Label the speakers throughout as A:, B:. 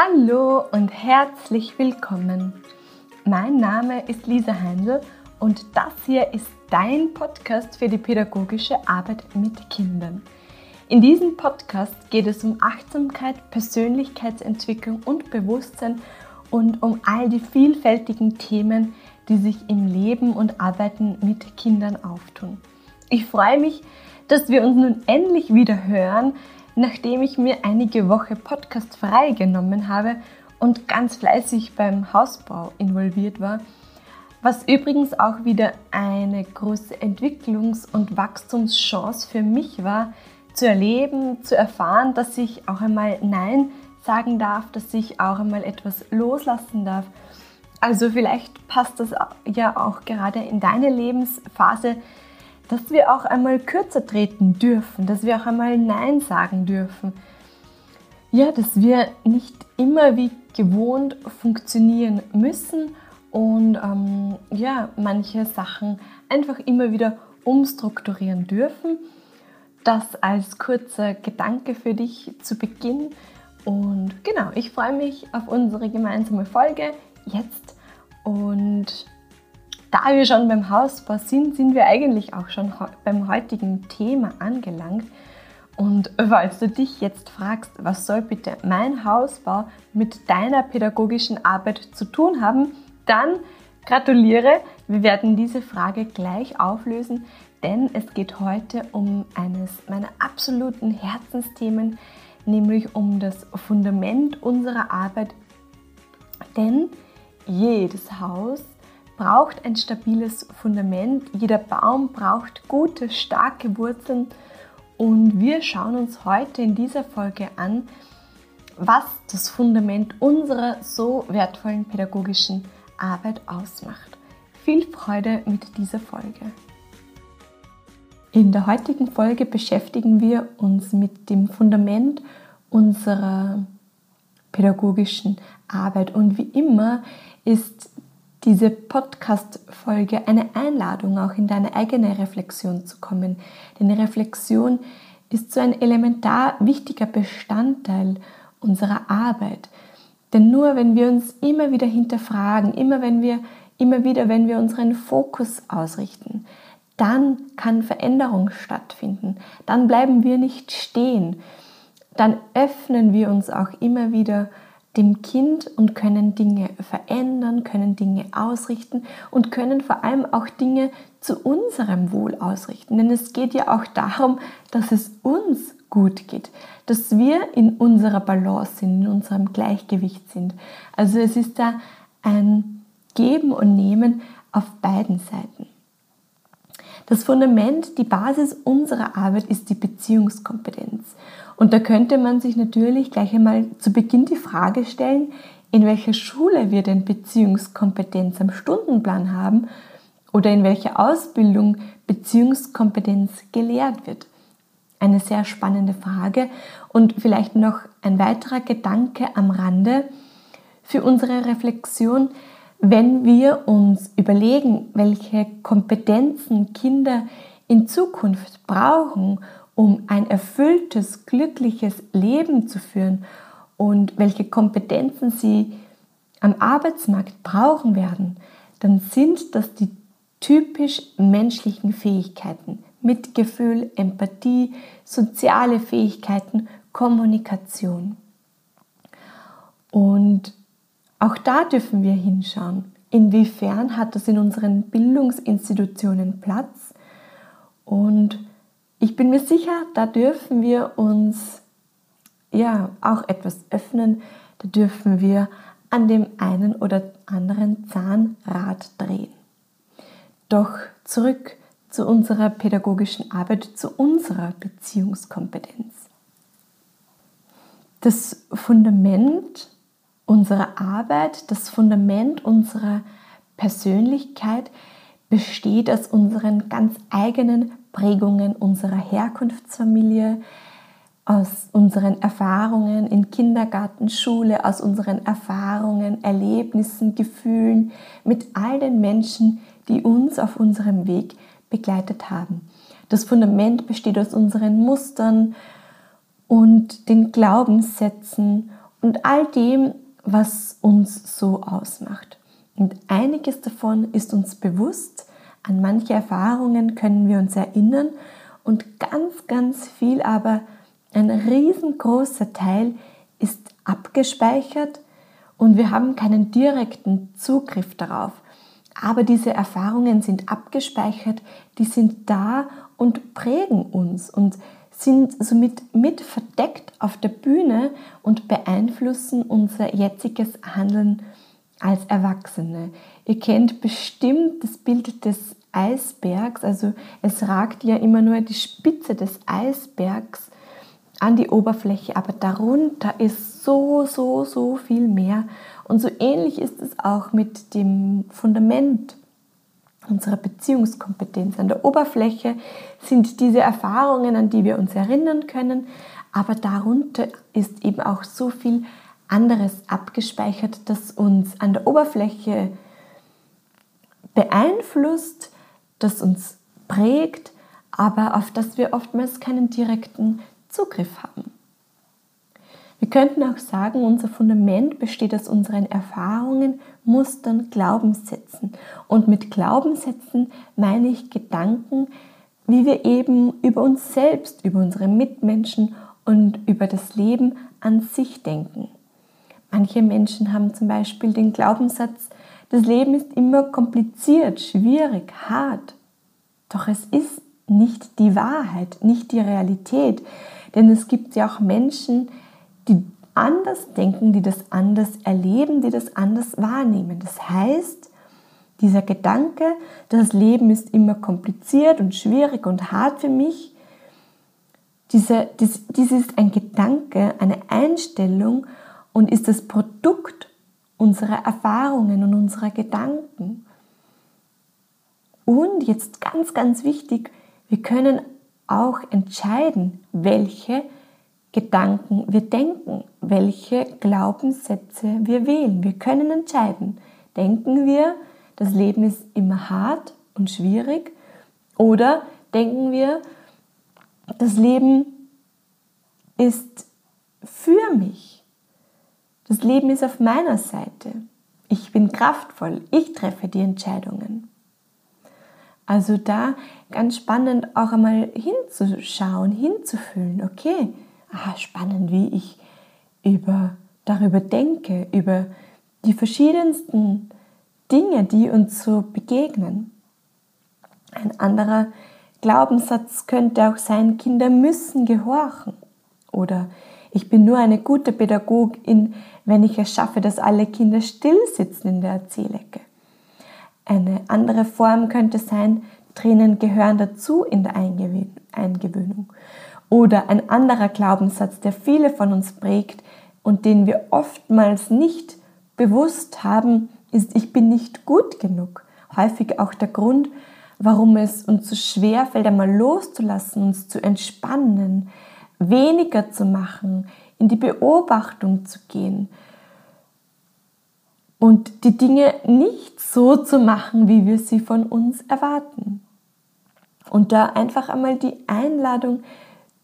A: Hallo und herzlich willkommen. Mein Name ist Lisa Heindl und das hier ist dein Podcast für die pädagogische Arbeit mit Kindern. In diesem Podcast geht es um Achtsamkeit, Persönlichkeitsentwicklung und Bewusstsein und um all die vielfältigen Themen, die sich im Leben und Arbeiten mit Kindern auftun. Ich freue mich, dass wir uns nun endlich wieder hören, nachdem ich mir einige Woche Podcast freigenommen habe und ganz fleißig beim Hausbau involviert war, was übrigens auch wieder eine große Entwicklungs- und Wachstumschance für mich war, zu erleben, zu erfahren, dass ich auch einmal Nein sagen darf, dass ich auch einmal etwas loslassen darf. Also vielleicht passt das ja auch gerade in deine Lebensphase, dass wir auch einmal kürzer treten dürfen, dass wir auch einmal Nein sagen dürfen. Ja, dass wir nicht immer wie gewohnt funktionieren müssen und ähm, ja, manche Sachen einfach immer wieder umstrukturieren dürfen. Das als kurzer Gedanke für dich zu Beginn. Und genau, ich freue mich auf unsere gemeinsame Folge jetzt und da wir schon beim Hausbau sind, sind wir eigentlich auch schon beim heutigen Thema angelangt. Und falls du dich jetzt fragst, was soll bitte mein Hausbau mit deiner pädagogischen Arbeit zu tun haben, dann gratuliere. Wir werden diese Frage gleich auflösen, denn es geht heute um eines meiner absoluten Herzensthemen, nämlich um das Fundament unserer Arbeit. Denn jedes Haus braucht ein stabiles Fundament, jeder Baum braucht gute, starke Wurzeln und wir schauen uns heute in dieser Folge an, was das Fundament unserer so wertvollen pädagogischen Arbeit ausmacht. Viel Freude mit dieser Folge. In der heutigen Folge beschäftigen wir uns mit dem Fundament unserer pädagogischen Arbeit und wie immer ist diese Podcast-Folge eine Einladung, auch in deine eigene Reflexion zu kommen. Denn Reflexion ist so ein elementar wichtiger Bestandteil unserer Arbeit. Denn nur wenn wir uns immer wieder hinterfragen, immer wenn wir immer wieder, wenn wir unseren Fokus ausrichten, dann kann Veränderung stattfinden. Dann bleiben wir nicht stehen. Dann öffnen wir uns auch immer wieder dem Kind und können Dinge verändern, können Dinge ausrichten und können vor allem auch Dinge zu unserem Wohl ausrichten. Denn es geht ja auch darum, dass es uns gut geht, dass wir in unserer Balance sind, in unserem Gleichgewicht sind. Also es ist da ein Geben und Nehmen auf beiden Seiten. Das Fundament, die Basis unserer Arbeit ist die Beziehungskompetenz. Und da könnte man sich natürlich gleich einmal zu Beginn die Frage stellen, in welcher Schule wir denn Beziehungskompetenz am Stundenplan haben oder in welcher Ausbildung Beziehungskompetenz gelehrt wird. Eine sehr spannende Frage und vielleicht noch ein weiterer Gedanke am Rande für unsere Reflexion, wenn wir uns überlegen, welche Kompetenzen Kinder in Zukunft brauchen, um ein erfülltes, glückliches Leben zu führen und welche Kompetenzen sie am Arbeitsmarkt brauchen werden, dann sind das die typisch menschlichen Fähigkeiten. Mitgefühl, Empathie, soziale Fähigkeiten, Kommunikation. Und auch da dürfen wir hinschauen, inwiefern hat das in unseren Bildungsinstitutionen Platz und ich bin mir sicher, da dürfen wir uns ja auch etwas öffnen, da dürfen wir an dem einen oder anderen Zahnrad drehen. Doch zurück zu unserer pädagogischen Arbeit, zu unserer Beziehungskompetenz. Das Fundament unserer Arbeit, das Fundament unserer Persönlichkeit besteht aus unseren ganz eigenen Prägungen unserer Herkunftsfamilie, aus unseren Erfahrungen in Kindergarten, Schule, aus unseren Erfahrungen, Erlebnissen, Gefühlen mit all den Menschen, die uns auf unserem Weg begleitet haben. Das Fundament besteht aus unseren Mustern und den Glaubenssätzen und all dem, was uns so ausmacht. Und einiges davon ist uns bewusst, an manche Erfahrungen können wir uns erinnern und ganz, ganz viel, aber ein riesengroßer Teil ist abgespeichert und wir haben keinen direkten Zugriff darauf. Aber diese Erfahrungen sind abgespeichert, die sind da und prägen uns und sind somit mit verdeckt auf der Bühne und beeinflussen unser jetziges Handeln als Erwachsene. Ihr kennt bestimmt das Bild des Eisbergs, also es ragt ja immer nur die Spitze des Eisbergs an die Oberfläche, aber darunter ist so, so, so viel mehr. Und so ähnlich ist es auch mit dem Fundament unserer Beziehungskompetenz. An der Oberfläche sind diese Erfahrungen, an die wir uns erinnern können, aber darunter ist eben auch so viel anderes abgespeichert, das uns an der Oberfläche beeinflusst, das uns prägt, aber auf das wir oftmals keinen direkten Zugriff haben. Wir könnten auch sagen, unser Fundament besteht aus unseren Erfahrungen, Mustern, Glaubenssätzen. Und mit Glaubenssätzen meine ich Gedanken, wie wir eben über uns selbst, über unsere Mitmenschen und über das Leben an sich denken. Manche Menschen haben zum Beispiel den Glaubenssatz, das Leben ist immer kompliziert, schwierig, hart. Doch es ist nicht die Wahrheit, nicht die Realität. Denn es gibt ja auch Menschen, die anders denken, die das anders erleben, die das anders wahrnehmen. Das heißt, dieser Gedanke, das Leben ist immer kompliziert und schwierig und hart für mich, diese, dies, dies ist ein Gedanke, eine Einstellung und ist das Produkt unserer Erfahrungen und unserer Gedanken. Und jetzt ganz, ganz wichtig, wir können auch entscheiden, welche Gedanken wir denken, welche Glaubenssätze wir wählen. Wir können entscheiden, denken wir, das Leben ist immer hart und schwierig oder denken wir, das Leben ist für mich. Das Leben ist auf meiner Seite. Ich bin kraftvoll. Ich treffe die Entscheidungen. Also da ganz spannend auch einmal hinzuschauen, hinzufühlen. Okay, aha, spannend, wie ich über, darüber denke, über die verschiedensten Dinge, die uns so begegnen. Ein anderer Glaubenssatz könnte auch sein, Kinder müssen gehorchen. Oder ich bin nur eine gute Pädagogin, wenn ich es schaffe, dass alle Kinder still sitzen in der Erzählecke. Eine andere Form könnte sein, Tränen gehören dazu in der Eingewöhnung. Oder ein anderer Glaubenssatz, der viele von uns prägt und den wir oftmals nicht bewusst haben, ist, ich bin nicht gut genug. Häufig auch der Grund, warum es uns so schwer fällt, einmal loszulassen, uns zu entspannen, weniger zu machen, in die Beobachtung zu gehen, und die Dinge nicht so zu machen, wie wir sie von uns erwarten. Und da einfach einmal die Einladung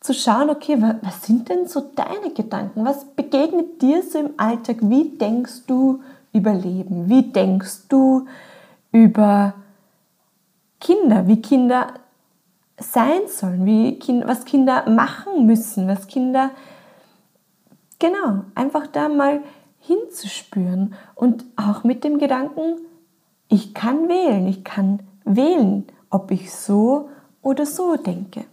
A: zu schauen, okay, was sind denn so deine Gedanken? Was begegnet dir so im Alltag? Wie denkst du über Leben? Wie denkst du über Kinder? Wie Kinder sein sollen? Wie was Kinder machen müssen? Was Kinder... Genau, einfach da mal hinzuspüren und auch mit dem Gedanken, ich kann wählen, ich kann wählen, ob ich so oder so denke.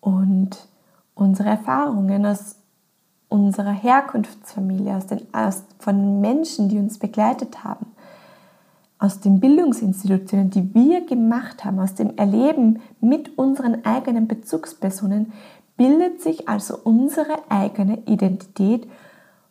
A: Und unsere Erfahrungen aus unserer Herkunftsfamilie, aus den, aus, von Menschen, die uns begleitet haben, aus den Bildungsinstitutionen, die wir gemacht haben, aus dem Erleben mit unseren eigenen Bezugspersonen, bildet sich also unsere eigene Identität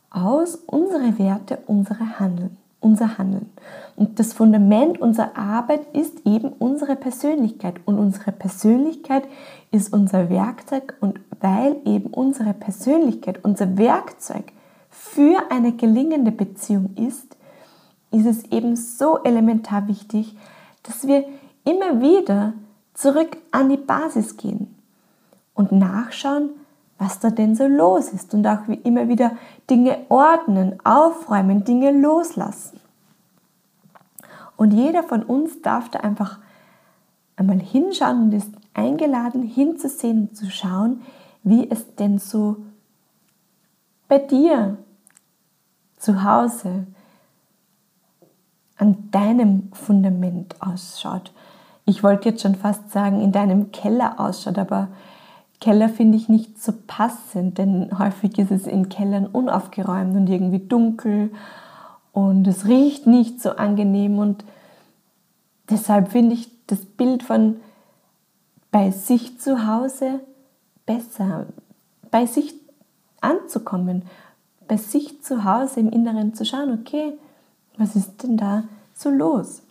A: aus unsere Werte, unsere Handeln, unser Handeln. Und das Fundament unserer Arbeit ist eben unsere Persönlichkeit. Und unsere Persönlichkeit ist unser Werkzeug. Und weil eben unsere Persönlichkeit unser Werkzeug für eine gelingende Beziehung ist, ist es eben so elementar wichtig, dass wir immer wieder zurück an die Basis gehen und nachschauen, was da denn so los ist und auch immer wieder Dinge ordnen, aufräumen, Dinge loslassen. Und jeder von uns darf da einfach einmal hinschauen und ist eingeladen, hinzusehen und zu schauen, wie es denn so bei dir zu Hause an deinem Fundament ausschaut. Ich wollte jetzt schon fast sagen, in deinem Keller ausschaut, aber Keller finde ich nicht so passend, denn häufig ist es in Kellern unaufgeräumt und irgendwie dunkel und es riecht nicht so angenehm und deshalb finde ich das Bild von bei sich zu Hause besser, bei sich anzukommen, bei sich zu Hause im Inneren zu schauen, okay, was ist denn da so los?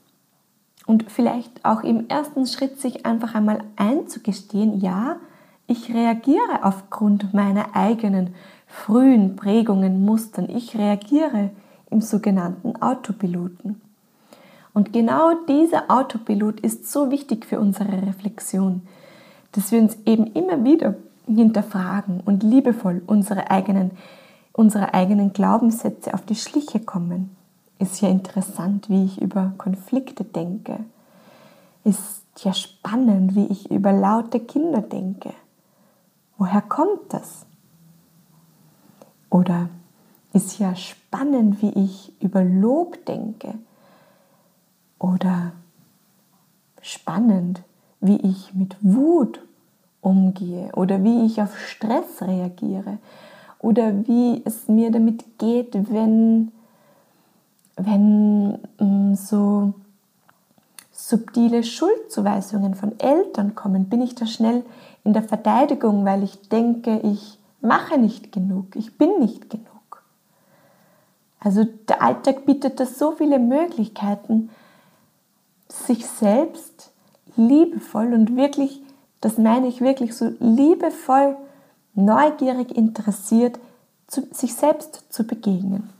A: Und vielleicht auch im ersten Schritt sich einfach einmal einzugestehen, ja, ich reagiere aufgrund meiner eigenen frühen Prägungen, Mustern. Ich reagiere im sogenannten Autopiloten. Und genau dieser Autopilot ist so wichtig für unsere Reflexion, dass wir uns eben immer wieder hinterfragen und liebevoll unsere eigenen, unsere eigenen Glaubenssätze auf die Schliche kommen. Ist ja interessant, wie ich über Konflikte denke. Ist ja spannend, wie ich über laute Kinder denke. Woher kommt das? Oder ist ja spannend, wie ich über Lob denke. Oder spannend, wie ich mit Wut umgehe oder wie ich auf Stress reagiere oder wie es mir damit geht, wenn, wenn mm, so subtile Schuldzuweisungen von Eltern kommen, bin ich da schnell in der Verteidigung, weil ich denke, ich mache nicht genug, ich bin nicht genug. Also der Alltag bietet da so viele Möglichkeiten, sich selbst liebevoll und wirklich, das meine ich wirklich so liebevoll, neugierig interessiert, sich selbst zu begegnen.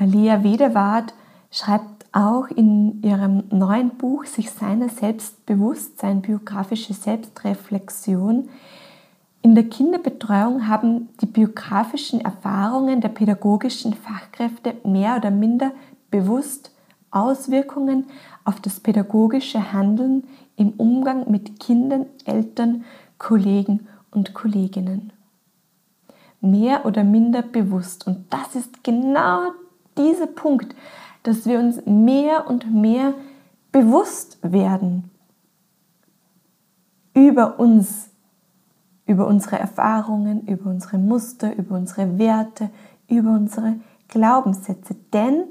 A: Alia Wedewart schreibt auch in ihrem neuen Buch sich seiner Selbstbewusstsein, biografische Selbstreflexion. In der Kinderbetreuung haben die biografischen Erfahrungen der pädagogischen Fachkräfte mehr oder minder bewusst Auswirkungen auf das pädagogische Handeln im Umgang mit Kindern, Eltern, Kollegen und Kolleginnen. Mehr oder minder bewusst. Und das ist genau dieser Punkt, dass wir uns mehr und mehr bewusst werden über uns, über unsere Erfahrungen, über unsere Muster, über unsere Werte, über unsere Glaubenssätze. Denn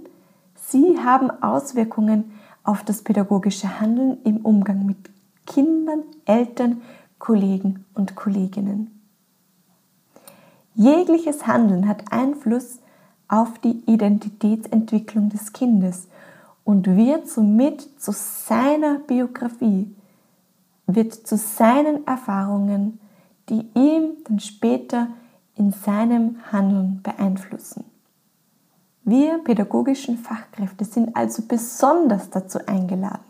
A: sie haben Auswirkungen auf das pädagogische Handeln im Umgang mit Kindern, Eltern, Kollegen und Kolleginnen. Jegliches Handeln hat Einfluss auf die Identitätsentwicklung des Kindes und wird somit zu seiner Biografie, wird zu seinen Erfahrungen, die ihm dann später in seinem Handeln beeinflussen. Wir pädagogischen Fachkräfte sind also besonders dazu eingeladen,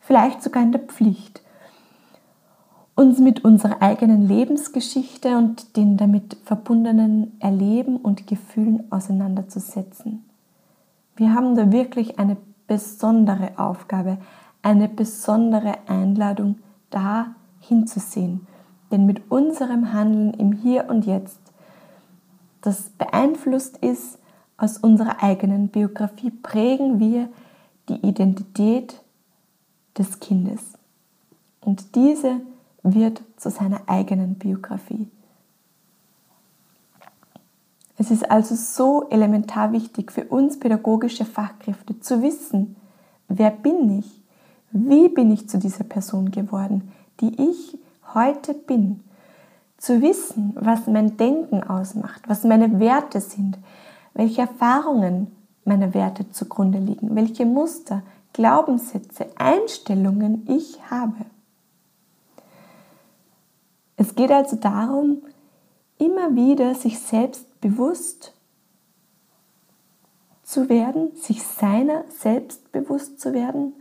A: vielleicht sogar in der Pflicht, uns mit unserer eigenen Lebensgeschichte und den damit verbundenen Erleben und Gefühlen auseinanderzusetzen. Wir haben da wirklich eine besondere Aufgabe, eine besondere Einladung, da hinzusehen. Denn mit unserem Handeln im Hier und Jetzt, das beeinflusst ist aus unserer eigenen Biografie, prägen wir die Identität des Kindes. Und diese wird zu seiner eigenen Biografie. Es ist also so elementar wichtig für uns pädagogische Fachkräfte zu wissen, wer bin ich, wie bin ich zu dieser Person geworden, die ich heute bin. Zu wissen, was mein Denken ausmacht, was meine Werte sind, welche Erfahrungen meiner Werte zugrunde liegen, welche Muster, Glaubenssätze, Einstellungen ich habe. Es geht also darum, immer wieder sich selbst bewusst zu werden, sich seiner selbst bewusst zu werden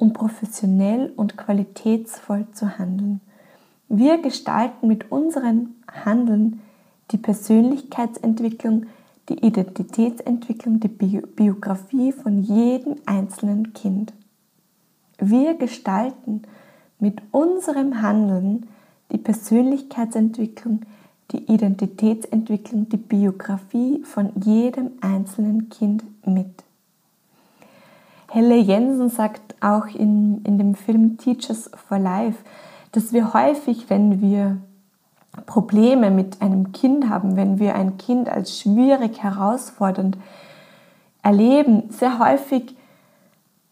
A: um professionell und qualitätsvoll zu handeln. Wir gestalten mit unserem Handeln die Persönlichkeitsentwicklung, die Identitätsentwicklung, die Biografie von jedem einzelnen Kind. Wir gestalten mit unserem Handeln die Persönlichkeitsentwicklung, die Identitätsentwicklung, die Biografie von jedem einzelnen Kind mit. Helle Jensen sagt auch in, in dem Film Teachers for Life, dass wir häufig, wenn wir Probleme mit einem Kind haben, wenn wir ein Kind als schwierig, herausfordernd erleben, sehr häufig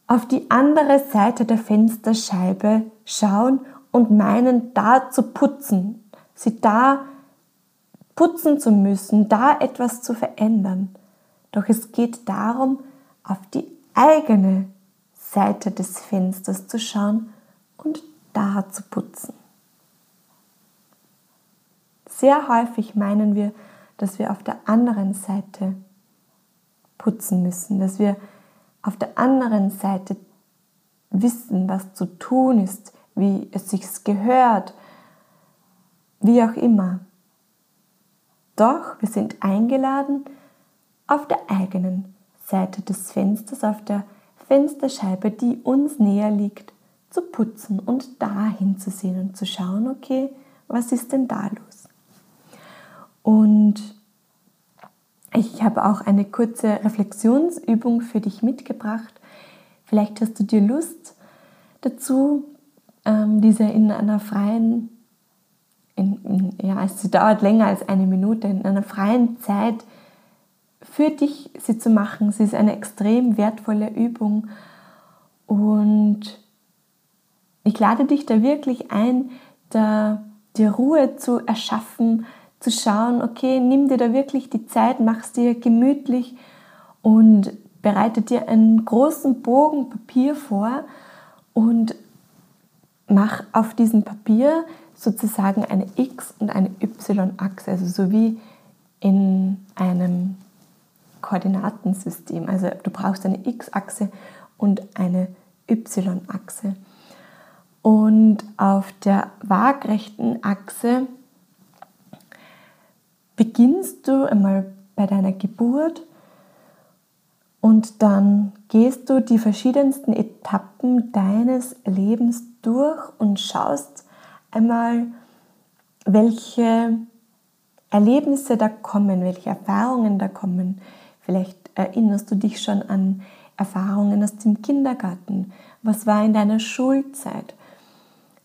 A: auf die andere Seite der Fensterscheibe schauen und meinen, da zu putzen, sie da putzen zu müssen, da etwas zu verändern. Doch es geht darum, auf die eigene Seite des Fensters zu schauen und da zu putzen. Sehr häufig meinen wir, dass wir auf der anderen Seite putzen müssen, dass wir auf der anderen Seite wissen, was zu tun ist, wie es sich gehört, wie auch immer. Doch wir sind eingeladen, auf der eigenen Seite des Fensters, auf der Fensterscheibe, die uns näher liegt, zu putzen und da hinzusehen und zu schauen, okay, was ist denn da los? Und ich habe auch eine kurze Reflexionsübung für dich mitgebracht. Vielleicht hast du dir Lust dazu, ähm, diese in einer freien, in, in, ja, sie dauert länger als eine Minute, in einer freien Zeit für dich sie zu machen. Sie ist eine extrem wertvolle Übung und ich lade dich da wirklich ein, da die Ruhe zu erschaffen, zu schauen, okay, nimm dir da wirklich die Zeit, mach es dir gemütlich und bereite dir einen großen Bogen Papier vor und mach auf diesem Papier sozusagen eine X- und eine Y-Achse, also so wie in einem Koordinatensystem. Also du brauchst eine X-Achse und eine Y-Achse. Und auf der waagrechten Achse beginnst du einmal bei deiner Geburt und dann gehst du die verschiedensten Etappen deines Lebens durch und schaust einmal, welche Erlebnisse da kommen, welche Erfahrungen da kommen. Vielleicht erinnerst du dich schon an Erfahrungen aus dem Kindergarten. Was war in deiner Schulzeit?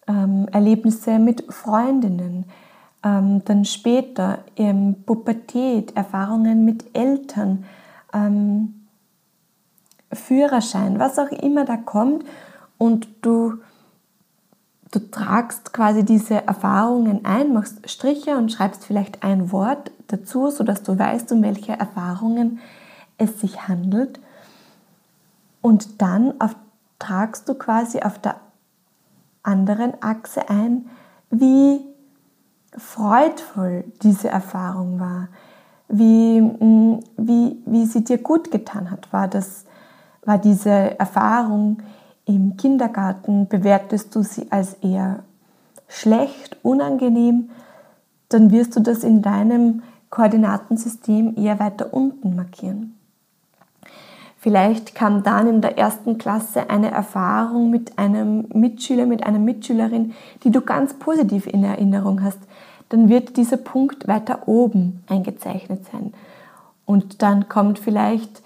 A: Ähm, Erlebnisse mit Freundinnen, ähm, dann später ähm, Pubertät, Erfahrungen mit Eltern, ähm, Führerschein, was auch immer da kommt und du, du tragst quasi diese Erfahrungen ein, machst Striche und schreibst vielleicht ein Wort dazu, sodass du weißt, um welche Erfahrungen es sich handelt. Und dann auf, tragst du quasi auf der anderen Achse ein, wie freudvoll diese Erfahrung war, wie, mm, wie, wie sie dir gut getan hat. War, das, war diese Erfahrung im Kindergarten, bewertest du sie als eher schlecht, unangenehm, dann wirst du das in deinem Koordinatensystem eher weiter unten markieren. Vielleicht kam dann in der ersten Klasse eine Erfahrung mit einem Mitschüler, mit einer Mitschülerin, die du ganz positiv in Erinnerung hast. Dann wird dieser Punkt weiter oben eingezeichnet sein. Und dann kommt vielleicht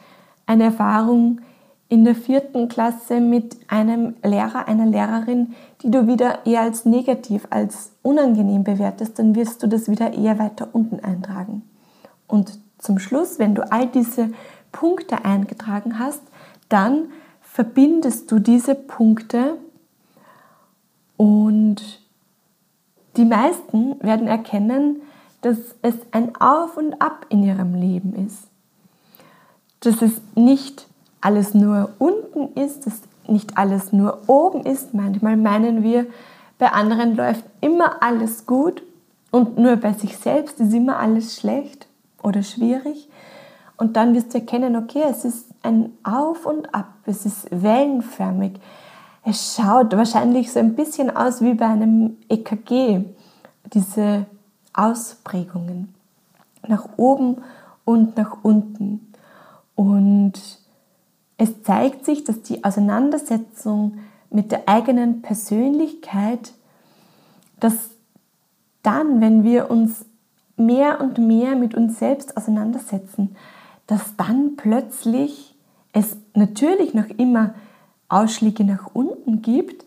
A: eine Erfahrung in der vierten Klasse mit einem Lehrer, einer Lehrerin, die du wieder eher als negativ, als unangenehm bewertest, dann wirst du das wieder eher weiter unten eintragen. Und zum Schluss, wenn du all diese Punkte eingetragen hast, dann verbindest du diese Punkte und die meisten werden erkennen, dass es ein Auf und Ab in ihrem Leben ist. Dass es nicht alles nur unten ist, dass nicht alles nur oben ist. Manchmal meinen wir, bei anderen läuft immer alles gut und nur bei sich selbst ist immer alles schlecht oder schwierig. Und dann wirst du erkennen, okay, es ist ein Auf und Ab, es ist wellenförmig. Es schaut wahrscheinlich so ein bisschen aus wie bei einem EKG, diese Ausprägungen nach oben und nach unten. Und es zeigt sich, dass die Auseinandersetzung mit der eigenen Persönlichkeit, dass dann, wenn wir uns mehr und mehr mit uns selbst auseinandersetzen, dass dann plötzlich es natürlich noch immer Ausschläge nach unten gibt,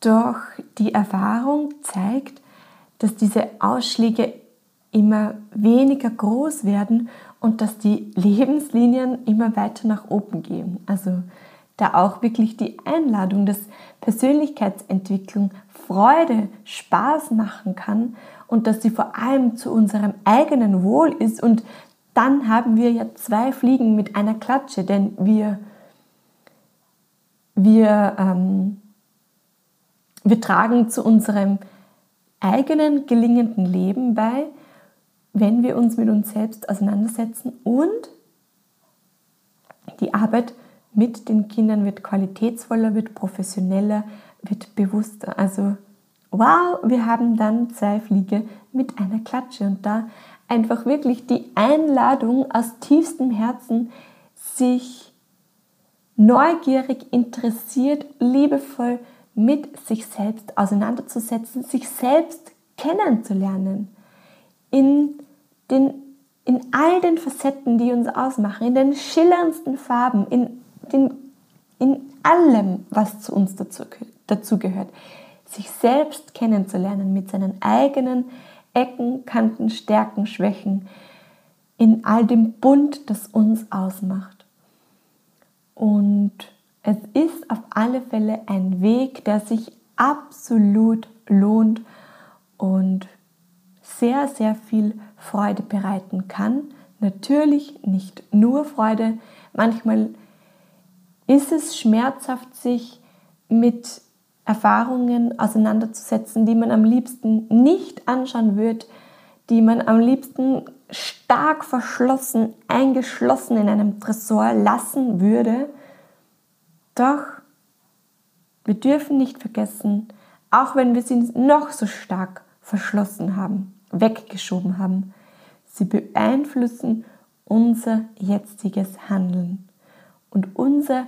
A: doch die Erfahrung zeigt, dass diese Ausschläge immer weniger groß werden und dass die Lebenslinien immer weiter nach oben gehen. Also da auch wirklich die Einladung, dass Persönlichkeitsentwicklung Freude, Spaß machen kann und dass sie vor allem zu unserem eigenen Wohl ist. Und dann haben wir ja zwei Fliegen mit einer Klatsche, denn wir, wir, ähm, wir tragen zu unserem eigenen gelingenden Leben bei, wenn wir uns mit uns selbst auseinandersetzen und die Arbeit mit den Kindern wird qualitätsvoller, wird professioneller, wird bewusster. Also wow, wir haben dann zwei Fliege mit einer Klatsche und da einfach wirklich die Einladung aus tiefstem Herzen, sich neugierig, interessiert, liebevoll mit sich selbst auseinanderzusetzen, sich selbst kennenzulernen in, den, in all den Facetten, die uns ausmachen, in den schillerndsten Farben, in, den, in allem, was zu uns dazu, dazu gehört. Sich selbst kennenzulernen mit seinen eigenen Ecken, Kanten, Stärken, Schwächen, in all dem Bund, das uns ausmacht. Und es ist auf alle Fälle ein Weg, der sich absolut lohnt und sehr, sehr viel Freude bereiten kann. Natürlich nicht nur Freude. Manchmal ist es schmerzhaft, sich mit Erfahrungen auseinanderzusetzen, die man am liebsten nicht anschauen wird, die man am liebsten stark verschlossen, eingeschlossen in einem Tresor lassen würde. Doch wir dürfen nicht vergessen, auch wenn wir sie noch so stark verschlossen haben, weggeschoben haben. Sie beeinflussen unser jetziges Handeln. Und unser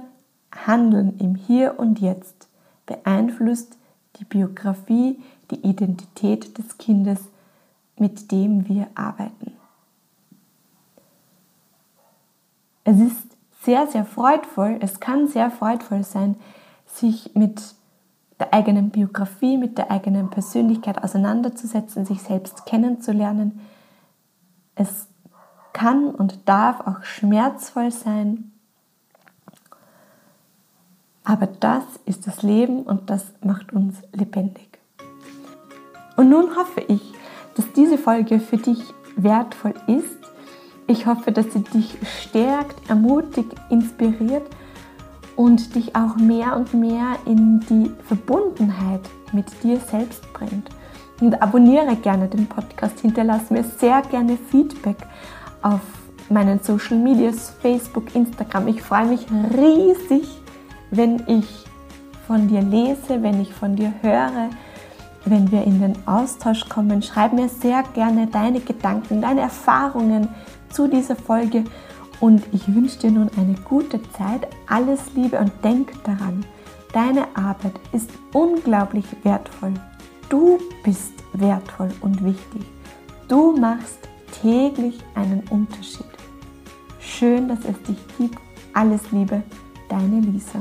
A: Handeln im Hier und Jetzt beeinflusst die Biografie, die Identität des Kindes, mit dem wir arbeiten. Es ist sehr, sehr freudvoll, es kann sehr freudvoll sein, sich mit der eigenen Biografie, mit der eigenen Persönlichkeit auseinanderzusetzen, sich selbst kennenzulernen. Es kann und darf auch schmerzvoll sein. Aber das ist das Leben und das macht uns lebendig. Und nun hoffe ich, dass diese Folge für dich wertvoll ist. Ich hoffe, dass sie dich stärkt, ermutigt, inspiriert und dich auch mehr und mehr in die Verbundenheit mit dir selbst bringt. Und abonniere gerne den Podcast, hinterlasse mir sehr gerne Feedback auf meinen Social Medias, Facebook, Instagram. Ich freue mich riesig, wenn ich von dir lese, wenn ich von dir höre, wenn wir in den Austausch kommen. Schreib mir sehr gerne deine Gedanken, deine Erfahrungen zu dieser Folge und ich wünsche dir nun eine gute Zeit, alles Liebe und denk daran, deine Arbeit ist unglaublich wertvoll. Du bist wertvoll und wichtig. Du machst täglich einen Unterschied. Schön, dass es dich gibt. Alles Liebe, deine Lisa.